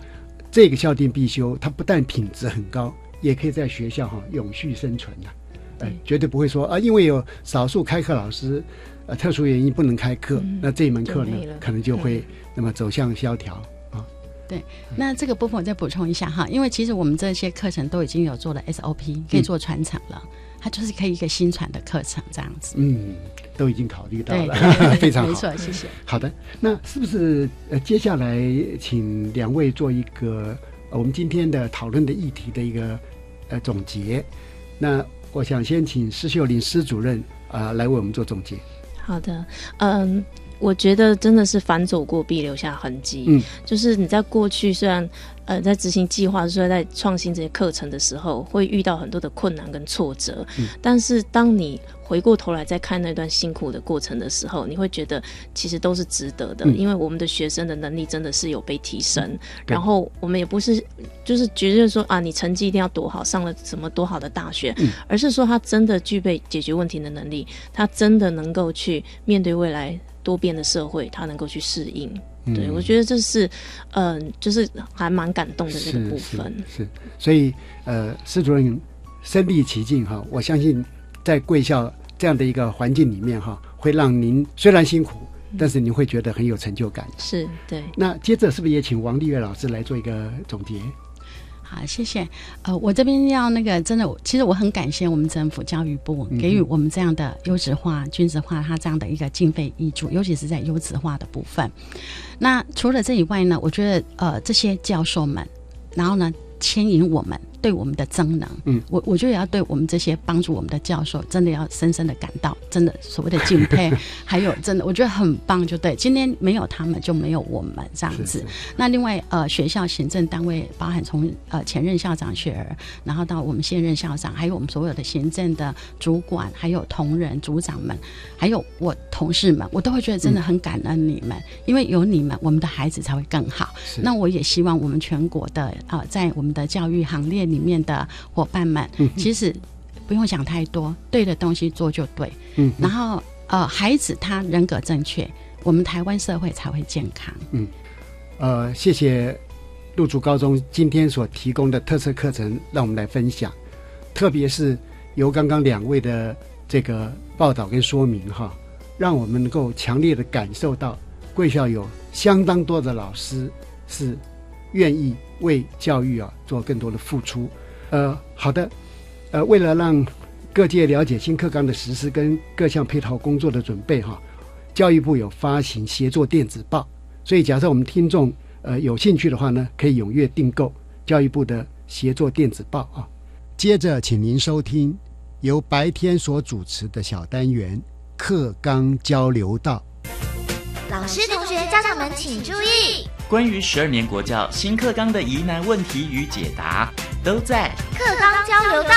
Speaker 1: 这个校定必修，它不但品质很高，也可以在学校哈永续生存的，哎，绝对不会说啊，因为有少数开课老师，呃，特殊原因不能开课，那这一门课呢，可能就会那么走向萧条啊。
Speaker 2: 对，那这个部分我再补充一下哈，因为其实我们这些课程都已经有做了 SOP，可以做传承了，它就是可以一个新传的课程这样子。
Speaker 1: 嗯。都已经考虑到了，非常好，
Speaker 2: 没错，谢谢。
Speaker 1: 好的，那是不是呃，接下来请两位做一个我们今天的讨论的议题的一个呃总结？那我想先请施秀玲施主任啊来为我们做总结。
Speaker 3: 好的，嗯。我觉得真的是反走过必留下痕迹。嗯，就是你在过去虽然呃在执行计划，虽然在创新这些课程的时候，会遇到很多的困难跟挫折，嗯，但是当你回过头来再看那段辛苦的过程的时候，你会觉得其实都是值得的，因为我们的学生的能力真的是有被提升。然后我们也不是就是觉得说啊，你成绩一定要多好，上了什么多好的大学，而是说他真的具备解决问题的能力，他真的能够去面对未来。多变的社会，他能够去适应，对我觉得这是，嗯，就是还蛮感动的那个部分。
Speaker 1: 是，所以呃，施主任身历其境哈，我相信在贵校这样的一个环境里面哈，会让您虽然辛苦，但是您会觉得很有成就感。
Speaker 3: 是对。
Speaker 1: 那接着是不是也请王立月老师来做一个总结？
Speaker 2: 好，谢谢。呃，我这边要那个真的，其实我很感谢我们政府教育部给予我们这样的优质化、均质化，它这样的一个经费益助，尤其是在优质化的部分。那除了这以外呢，我觉得呃，这些教授们，然后呢，牵引我们。对我们的增能，嗯，我我觉得也要对我们这些帮助我们的教授，真的要深深的感到真的所谓的敬佩，还有真的我觉得很棒，就对，今天没有他们就没有我们这样子。那另外呃，学校行政单位，包含从呃前任校长雪儿，然后到我们现任校长，还有我们所有的行政的主管，还有同仁组长们，还有我同事们，我都会觉得真的很感恩你们，因为有你们，我们的孩子才会更好。那我也希望我们全国的啊，在我们的教育行列。里面的伙伴们，其实不用想太多，对的东西做就对。嗯，然后呃，孩子他人格正确，我们台湾社会才会健康。
Speaker 1: 嗯，呃，谢谢陆竹高中今天所提供的特色课程，让我们来分享。特别是由刚刚两位的这个报道跟说明，哈，让我们能够强烈的感受到贵校有相当多的老师是愿意。为教育啊做更多的付出，呃，好的，呃，为了让各界了解新课纲的实施跟各项配套工作的准备哈，教育部有发行协作电子报，所以假设我们听众呃有兴趣的话呢，可以踊跃订购教育部的协作电子报啊。接着，请您收听由白天所主持的小单元课纲交流道。
Speaker 7: 老师、同学、家长们请注意。
Speaker 8: 关于十二年国教新课纲的疑难问题与解答，都在
Speaker 7: 课纲交流道。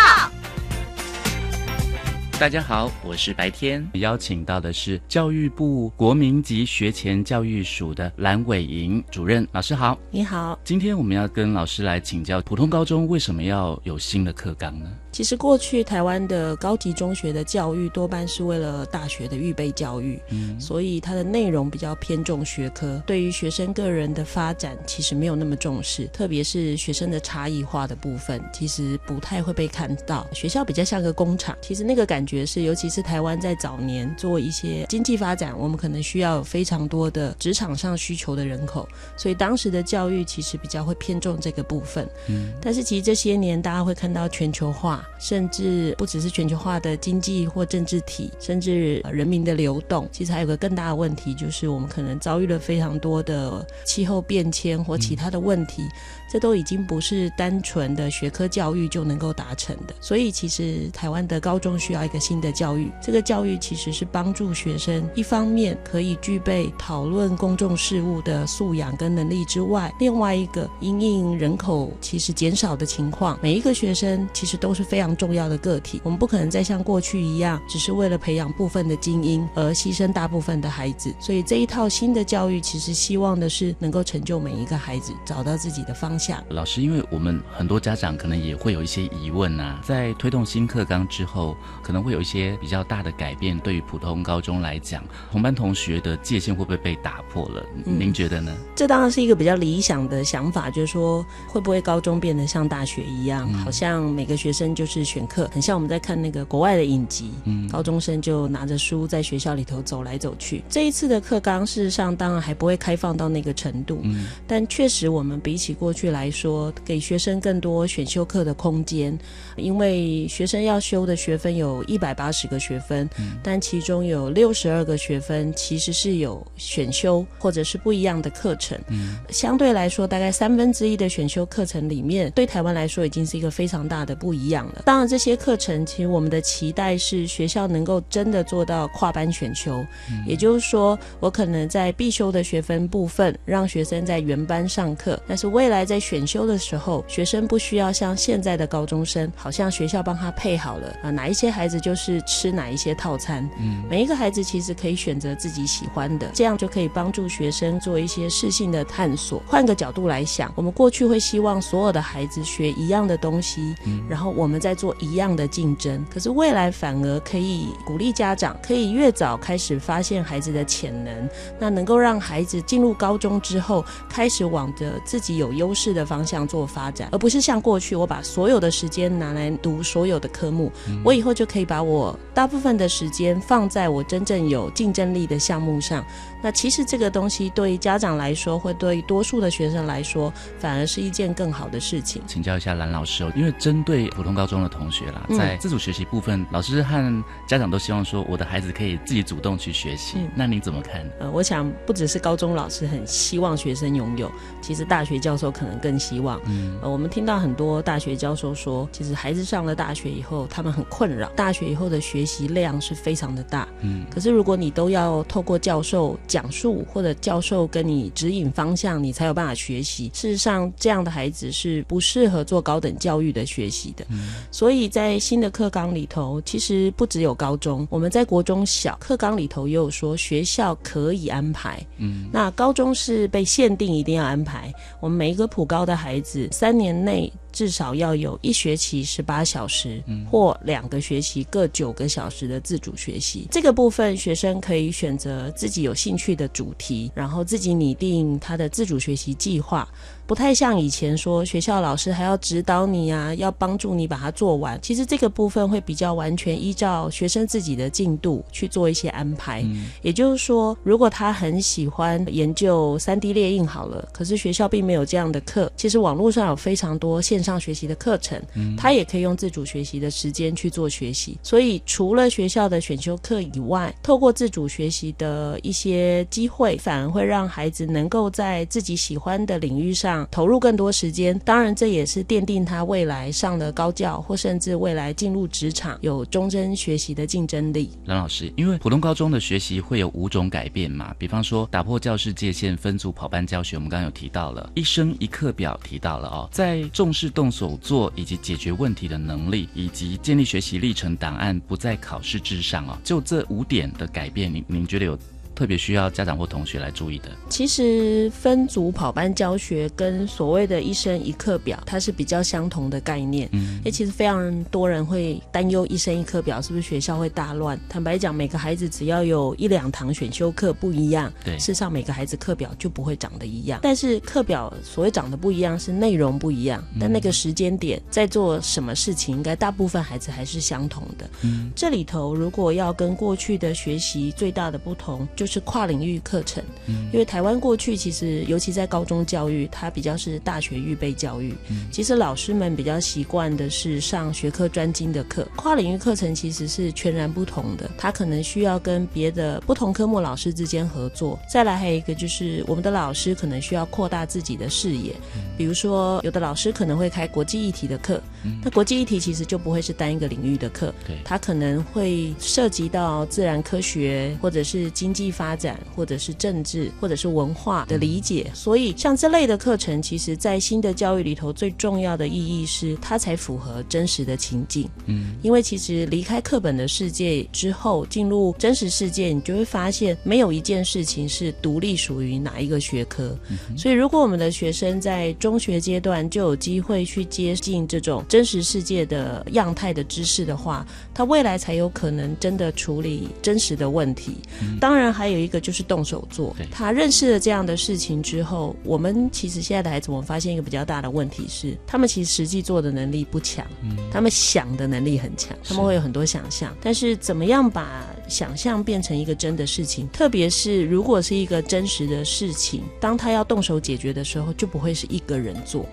Speaker 8: 大家好，我是白天，邀请到的是教育部国民级学前教育署的蓝伟莹主任老师好，
Speaker 3: 你好。
Speaker 8: 今天我们要跟老师来请教，普通高中为什么要有新的课纲呢？
Speaker 9: 其实过去台湾的高级中学的教育多半是为了大学的预备教育，嗯，所以它的内容比较偏重学科，对于学生个人的发展其实没有那么重视，特别是学生的差异化的部分，其实不太会被看到。学校比较像个工厂，其实那个感觉是，尤其是台湾在早年做一些经济发展，我们可能需要有非常多的职场上需求的人口，所以当时的教育其实比较会偏重这个部分。嗯，但是其实这些年大家会看到全球化。甚至不只是全球化的经济或政治体，甚至人民的流动，其实还有个更大的问题，就是我们可能遭遇了非常多的气候变迁或其他的问题。这都已经不是单纯的学科教育就能够达成的，所以其实台湾的高中需要一个新的教育。这个教育其实是帮助学生，一方面可以具备讨论公众事务的素养跟能力之外，另外一个因应人口其实减少的情况，每一个学生其实都是非常重要的个体。我们不可能再像过去一样，只是为了培养部分的精英而牺牲大部分的孩子。所以这一套新的教育，其实希望的是能够成就每一个孩子，找到自己的方向。
Speaker 8: 老师，因为我们很多家长可能也会有一些疑问啊，在推动新课纲之后，可能会有一些比较大的改变。对于普通高中来讲，同班同学的界限会不会被打破了？您觉得呢？
Speaker 9: 这当然是一个比较理想的想法，就是说会不会高中变得像大学一样，好像每个学生就是选课，很像我们在看那个国外的影集，嗯，高中生就拿着书在学校里头走来走去。这一次的课纲事实上当然还不会开放到那个程度，嗯，但确实我们比起过去。来说，给学生更多选修课的空间，因为学生要修的学分有一百八十个学分，嗯但其中有六十二个学分其实是有选修或者是不一样的课程。嗯，相对来说，大概三分之一的选修课程里面，对台湾来说已经是一个非常大的不一样了。当然，这些课程其实我们的期待是学校能够真的做到跨班选修，也就是说，我可能在必修的学分部分让学生在原班上课，但是未来在选修的时候，学生不需要像现在的高中生，好像学校帮他配好了啊，哪一些孩子就是吃哪一些套餐。嗯，每一个孩子其实可以选择自己喜欢的，这样就可以帮助学生做一些适性的探索。换个角度来想，我们过去会希望所有的孩子学一样的东西，然后我们再做一样的竞争。可是未来反而可以鼓励家长，可以越早开始发现孩子的潜能，那能够让孩子进入高中之后，开始往着自己有优势。的方向做发展，而不是像过去我把所有的时间拿来读所有的科目，我以后就可以把我大部分的时间放在我真正有竞争力的项目上。那其实这个东西对于家长来说，会对多数的学生来说，反而是一件更好的事情。
Speaker 8: 请教一下蓝老师哦，因为针对普通高中的同学啦，在自主学习部分，老师和家长都希望说，我的孩子可以自己主动去学习。那你怎么看？
Speaker 9: 呃，我想不只是高中老师很希望学生拥有，其实大学教授可能更希望。嗯，呃，我们听到很多大学教授说，其实孩子上了大学以后，他们很困扰，大学以后的学习量是非常的大。嗯，可是如果你都要透过教授。讲述或者教授跟你指引方向，你才有办法学习。事实上，这样的孩子是不适合做高等教育的学习的。所以在新的课纲里头，其实不只有高中，我们在国中小课纲里头也有说学校可以安排。嗯，那高中是被限定一定要安排。我们每一个普高的孩子，三年内。至少要有一学期十八小时，或两个学期各九个小时的自主学习。这个部分，学生可以选择自己有兴趣的主题，然后自己拟定他的自主学习计划。不太像以前说学校老师还要指导你啊，要帮助你把它做完。其实这个部分会比较完全依照学生自己的进度去做一些安排。也就是说，如果他很喜欢研究三 D 列印好了，可是学校并没有这样的课，其实网络上有非常多线上学习的课程，他也可以用自主学习的时间去做学习。所以除了学校的选修课以外，透过自主学习的一些机会，反而会让孩子能够在自己喜欢的领域上。投入更多时间，当然这也是奠定他未来上了高教，或甚至未来进入职场有终身学习的竞争力。
Speaker 8: 蓝老师，因为普通高中的学习会有五种改变嘛，比方说打破教室界限，分组跑班教学，我们刚刚有提到了，一生一课表提到了哦，在重视动手做以及解决问题的能力，以及建立学习历程档案不在考试之上哦，就这五点的改变，您您觉得有？特别需要家长或同学来注意的？
Speaker 9: 其实分组跑班教学跟所谓的一生一课表，它是比较相同的概念。嗯，哎，其实非常多人会担忧一生一课表是不是学校会大乱？坦白讲，每个孩子只要有一两堂选修课不一样，
Speaker 8: 对，
Speaker 9: 事实上每个孩子课表就不会长得一样。但是课表所谓长得不一样，是内容不一样，但那个时间点在做什么事情，应该大部分孩子还是相同的。嗯，这里头如果要跟过去的学习最大的不同，就是跨领域课程。嗯，因为台湾过去其实尤其在高中教育，它比较是大学预备教育。嗯，其实老师们比较习惯的是上学科专精的课，跨领域课程其实是全然不同的。它可能需要跟别的不同科目老师之间合作。再来还有一个就是我们的老师可能需要扩大自己的视野，比如说有的老师可能会开国际议题的课，那国际议题其实就不会是单一个领域的课，
Speaker 8: 对，
Speaker 9: 它可能会涉及到自然科学，或者是经济发展，或者是政治，或者是文化的理解。所以像这类的课程，其实在新的教育里头最重要的意义是它才符合真实的情境。嗯，因为其实离开课本的世界之后，进入真实世界，你就会发现没有一件事情是独立属于哪一个学科。所以如果我们的学生在中学阶段就有机会去接近这种真实世界的样态的知识的话，他未来才有可能真的处理真实的问题。当然，还有一个就是动手做。他认识了这样的事情之后，我们其实现在的孩子，我们发现一个比较大的问题是，他们其实实际做的能力不强，他们想的能力很强，他们会有很多想象。但是，怎么样把想象变成一个真的事情？特别是如果是一个真实的事情，当他要动手解决的时候，就不会是一个人做。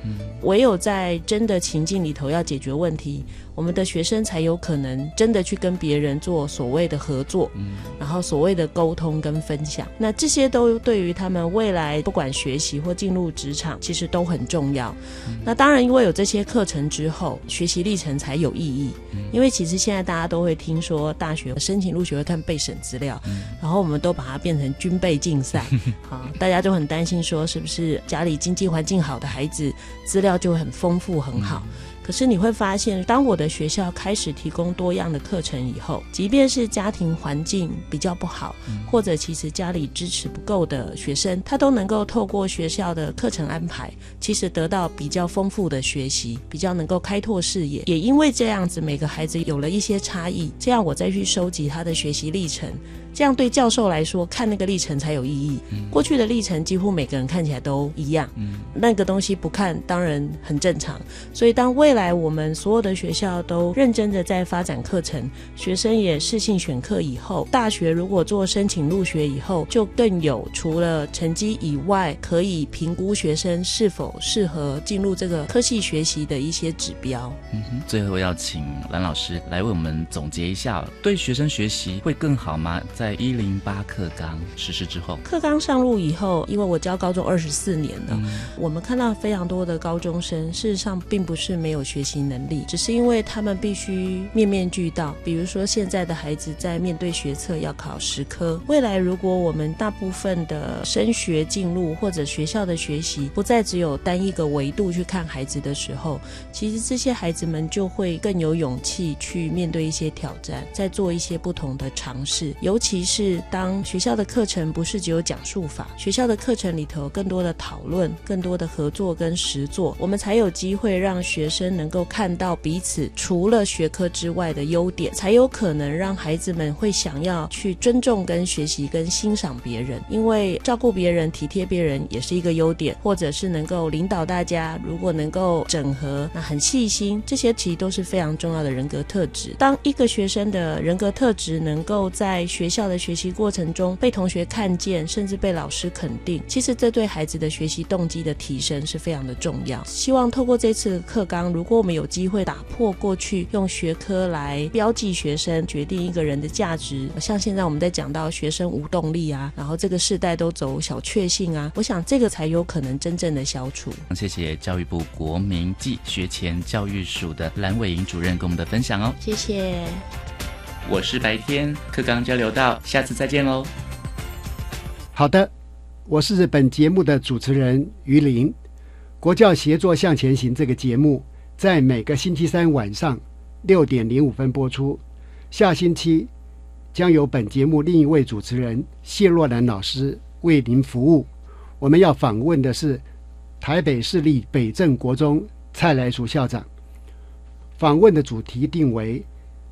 Speaker 9: 唯有在真的情境里头要解决问题。我们的学生才有可能真的去跟别人做所谓的合作，嗯，然后所谓的沟通跟分享，那这些都对于他们未来不管学习或进入职场，其实都很重要。那当然，因为有这些课程之后，学习历程才有意义。因为其实现在大家都会听说大学申请入学会看备审资料，然后我们都把它变成军备竞赛，好，大家都很担心说是不是家里经济环境好的孩子资料就很丰富很好。可是你会发现，当我的学校开始提供多样的课程以后，即便是家庭环境比较不好，或者其实家里支持不够的学生，他都能够透过学校的课程安排，其实得到比较丰富的学习，比较能够开拓视野。也因为这样子，每个孩子有了一些差异，这样我再去收集他的学习历程。这样对教授来说，看那个历程才有意义。过去的历程几乎每个人看起来都一样，那个东西不看当然很正常。所以当未来我们所有的学校都认真的在发展课程，学生也适性选课以后，大学如果做申请入学以后，就更有除了成绩以外，可以评估学生是否适合进入这个科系学习的一些指标。
Speaker 8: 嗯哼，最后要请蓝老师来为我们总结一下，对学生学习会更好吗？在一零八课纲实施之后，
Speaker 9: 课纲上路以后，因为我教高中二十四年了，我们看到非常多的高中生，事实上并不是没有学习能力，只是因为他们必须面面俱到。比如说，现在的孩子在面对学测要考十科，未来如果我们大部分的升学进入或者学校的学习不再只有单一个维度去看孩子的时候，其实这些孩子们就会更有勇气去面对一些挑战，再做一些不同的尝试，尤其。其是当学校的课程不是只有讲述法，学校的课程里头更多的讨论、更多的合作跟实作，我们才有机会让学生能够看到彼此除了学科之外的优点，才有可能让孩子们会想要去尊重跟学习跟欣赏别人，因为照顾别人、体贴别人也是一个优点，或者是能够领导大家，如果能够整合，那很细心，这些其实都是非常重要的人格特质。当一个学生的人格特质能够在学校的学习过程中被同学看见，甚至被老师肯定，其实这对孩子的学习动机的提升是非常的重要。希望透过这次课纲，如果我们有机会打破过去用学科来标记学生、决定一个人的价值，像现在我们在讲到学生无动力啊，然后这个世代都走小确幸啊，我想这个才有可能真正的消除。
Speaker 8: 谢谢教育部国民暨学前教育署的蓝伟莹主任跟我们的分享哦，
Speaker 9: 谢谢。
Speaker 8: 我是白天课刚交流到，下次再见喽。
Speaker 1: 好的，我是本节目的主持人于林。国教协作向前行这个节目在每个星期三晚上六点零五分播出，下星期将由本节目另一位主持人谢若兰老师为您服务。我们要访问的是台北市立北镇国中蔡来淑校长。访问的主题定为“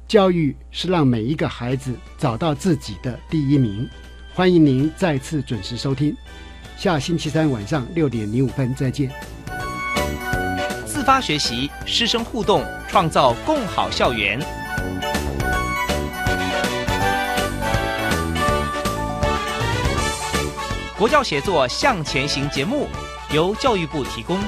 Speaker 1: 教育是让每一个孩子找到自己的第一名”。欢迎您再次准时收听。下星期三晚上六点零五分再见。
Speaker 10: 自发学习，师生互动，创造共好校园。国教协作向前行节目由教育部提供。